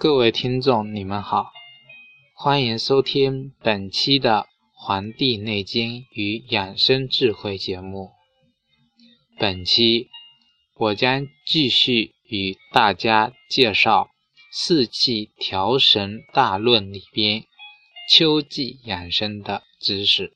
各位听众，你们好，欢迎收听本期的《黄帝内经与养生智慧》节目。本期我将继续与大家介绍《四气调神大论》里边秋季养生的知识。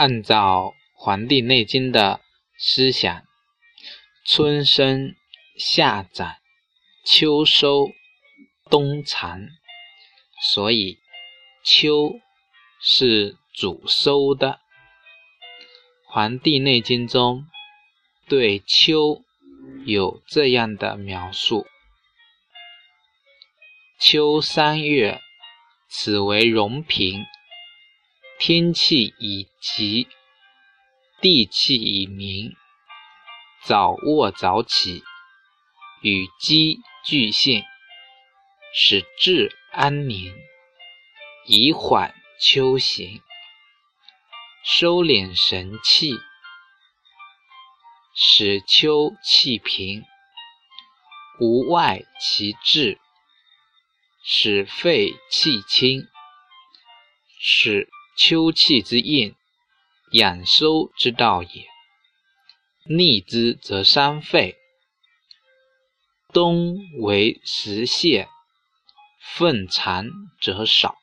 按照《黄帝内经》的思想，春生、夏长、秋收、冬藏，所以秋是主收的。《黄帝内经》中对秋有这样的描述：秋三月，此为荣平。天气已极，地气已明，早卧早起，与鸡俱现，使志安宁，以缓秋行，收敛神气，使秋气平，无外其志，使肺气清，使。秋气之应，养收之道也。逆之则伤肺。冬为食泻，粪残则少。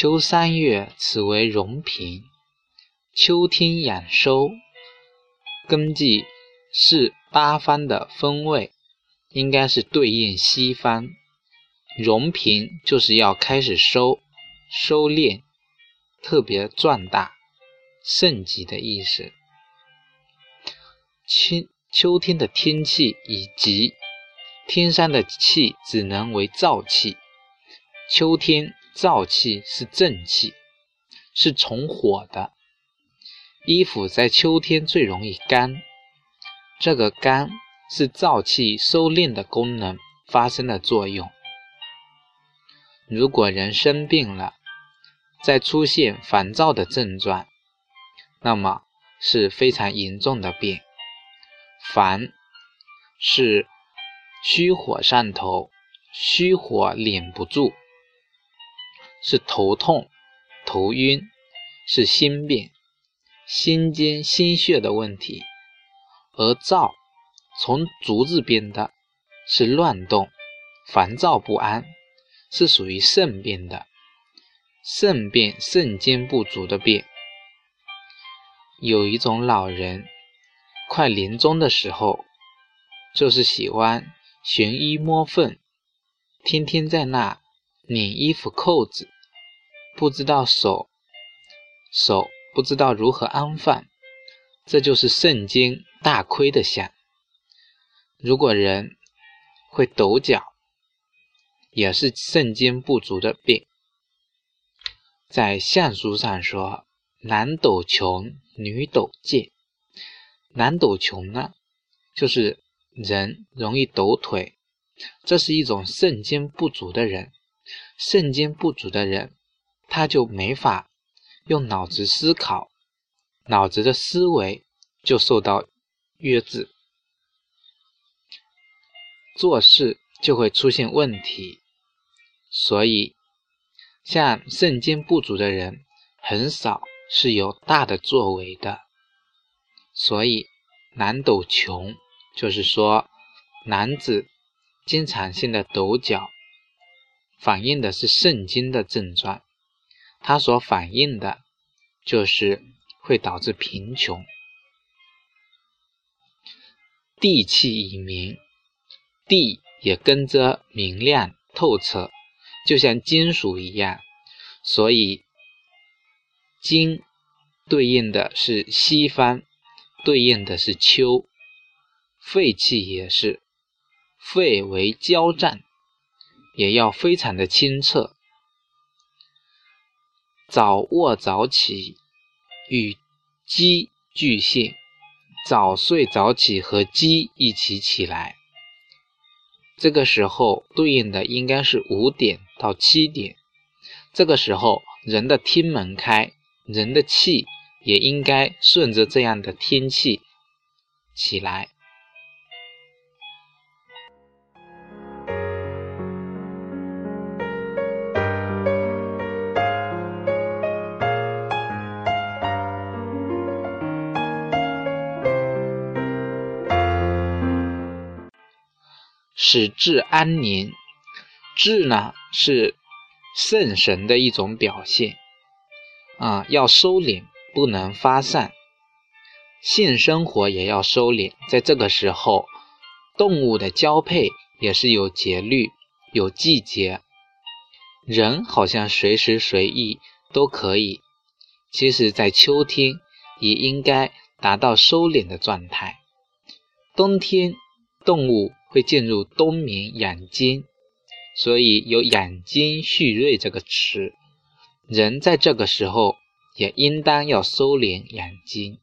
秋三月，此为荣平。秋天养收，根据是八方的分位，应该是对应西方。荣平就是要开始收、收敛，特别壮大、盛极的意思。秋秋天的天气以及天上的气只能为燥气，秋天。燥气是正气，是从火的。衣服在秋天最容易干，这个干是燥气收敛的功能发生了作用。如果人生病了，再出现烦躁的症状，那么是非常严重的病。烦是虚火上头，虚火敛不住。是头痛、头晕，是心病、心经、心血的问题；而躁从足字边的，是乱动、烦躁不安，是属于肾病的。肾病、肾精不足的病。有一种老人，快临终的时候，就是喜欢寻医摸缝，天天在那。拧衣服扣子，不知道手手不知道如何安放，这就是肾经大亏的象。如果人会抖脚，也是肾精不足的病。在相书上说，男抖穷，女抖贱。男抖穷呢，就是人容易抖腿，这是一种肾精不足的人。肾精不足的人，他就没法用脑子思考，脑子的思维就受到约制，做事就会出现问题。所以，像肾精不足的人，很少是有大的作为的。所以，男斗穷，就是说，男子经常性的抖脚。反映的是肾经的症状，它所反映的，就是会导致贫穷。地气已明，地也跟着明亮透彻，就像金属一样。所以，金对应的是西方，对应的是秋。肺气也是，肺为交战，也要非常的清澈。早卧早起与鸡俱现，早睡早起和鸡一起起来。这个时候对应的应该是五点到七点。这个时候人的天门开，人的气也应该顺着这样的天气起来。使志安宁，志呢是圣神的一种表现啊，要收敛，不能发散。性生活也要收敛，在这个时候，动物的交配也是有节律、有季节。人好像随时随地都可以，其实，在秋天也应该达到收敛的状态。冬天，动物。会进入冬眠养精，所以有养精蓄锐这个词。人在这个时候也应当要收敛养精。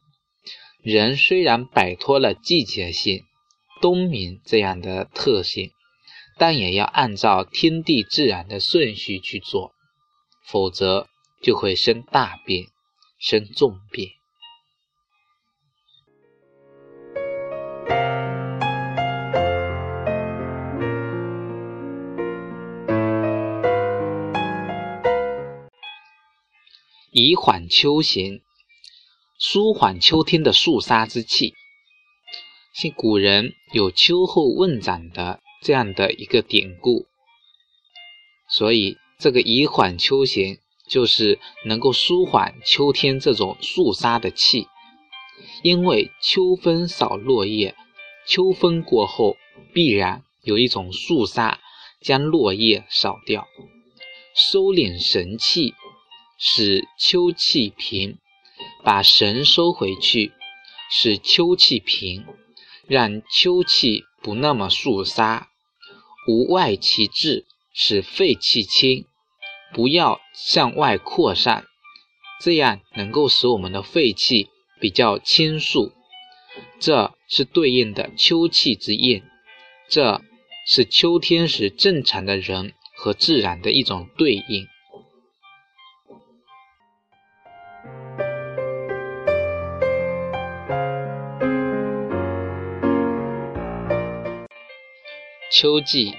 人虽然摆脱了季节性冬眠这样的特性，但也要按照天地自然的顺序去做，否则就会生大病，生重病。以缓秋行，舒缓秋天的肃杀之气。像古人有秋后问斩的这样的一个典故，所以这个以缓秋行就是能够舒缓秋天这种肃杀的气。因为秋风扫落叶，秋风过后必然有一种肃杀，将落叶扫掉，收敛神气。使秋气平，把神收回去，使秋气平，让秋气不那么肃杀，无外其志，使肺气清，不要向外扩散，这样能够使我们的肺气比较清肃。这是对应的秋气之应，这是秋天时正常的人和自然的一种对应。秋季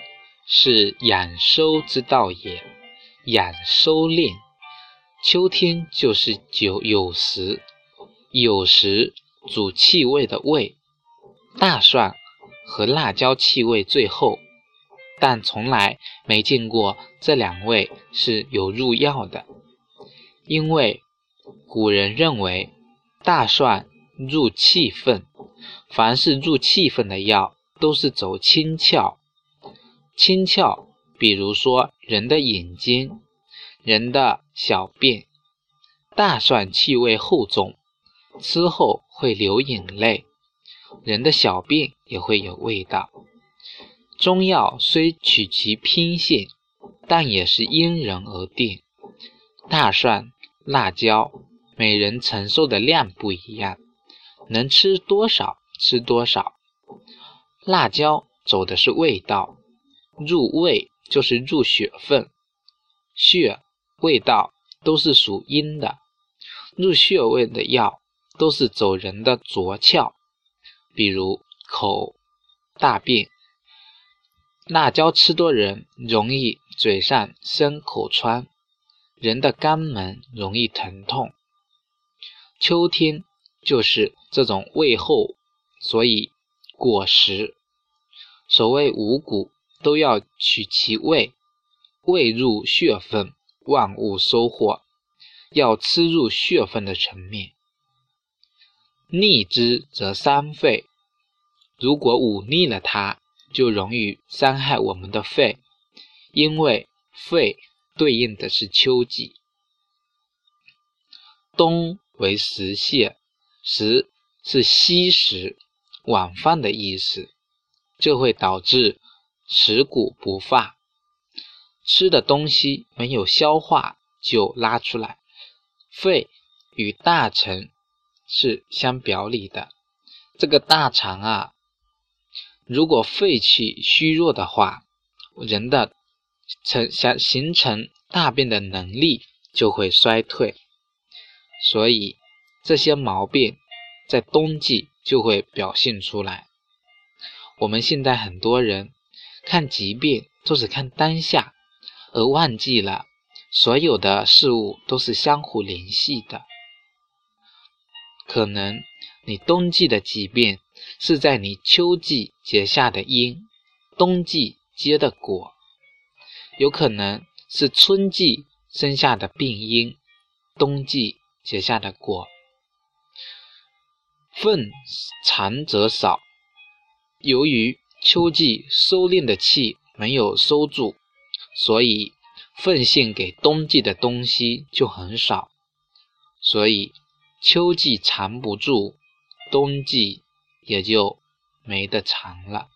是养收之道也，养收敛。秋天就是酒有时，有时主气味的味，大蒜和辣椒气味最后，但从来没见过这两味是有入药的，因为古人认为大蒜入气分，凡是入气分的药都是走清窍。轻窍，比如说人的眼睛、人的小便，大蒜气味厚重，吃后会流眼泪，人的小便也会有味道。中药虽取其偏性，但也是因人而定。大蒜、辣椒，每人承受的量不一样，能吃多少吃多少。辣椒走的是味道。入胃就是入血分，血、味道都是属阴的。入穴位的药都是走人的浊窍，比如口、大便。辣椒吃多人容易嘴上生口疮，人的肛门容易疼痛。秋天就是这种胃厚，所以果实所谓五谷。都要取其味，味入血分，万物收获。要吃入血分的层面，逆之则伤肺。如果忤逆了它，就容易伤害我们的肺，因为肺对应的是秋季。冬为食泄，食是稀食、晚饭的意思，这会导致。食谷不化，吃的东西没有消化就拉出来。肺与大肠是相表里的。这个大肠啊，如果肺气虚弱的话，人的成想形成大便的能力就会衰退。所以这些毛病在冬季就会表现出来。我们现在很多人看疾病都是看当下，而忘记了所有的事物都是相互联系的。可能你冬季的疾病是在你秋季结下的因，冬季结的果；有可能是春季生下的病因，冬季结下的果。粪长则少。由于秋季收敛的气没有收住，所以奉献给冬季的东西就很少，所以秋季藏不住，冬季也就没得藏了。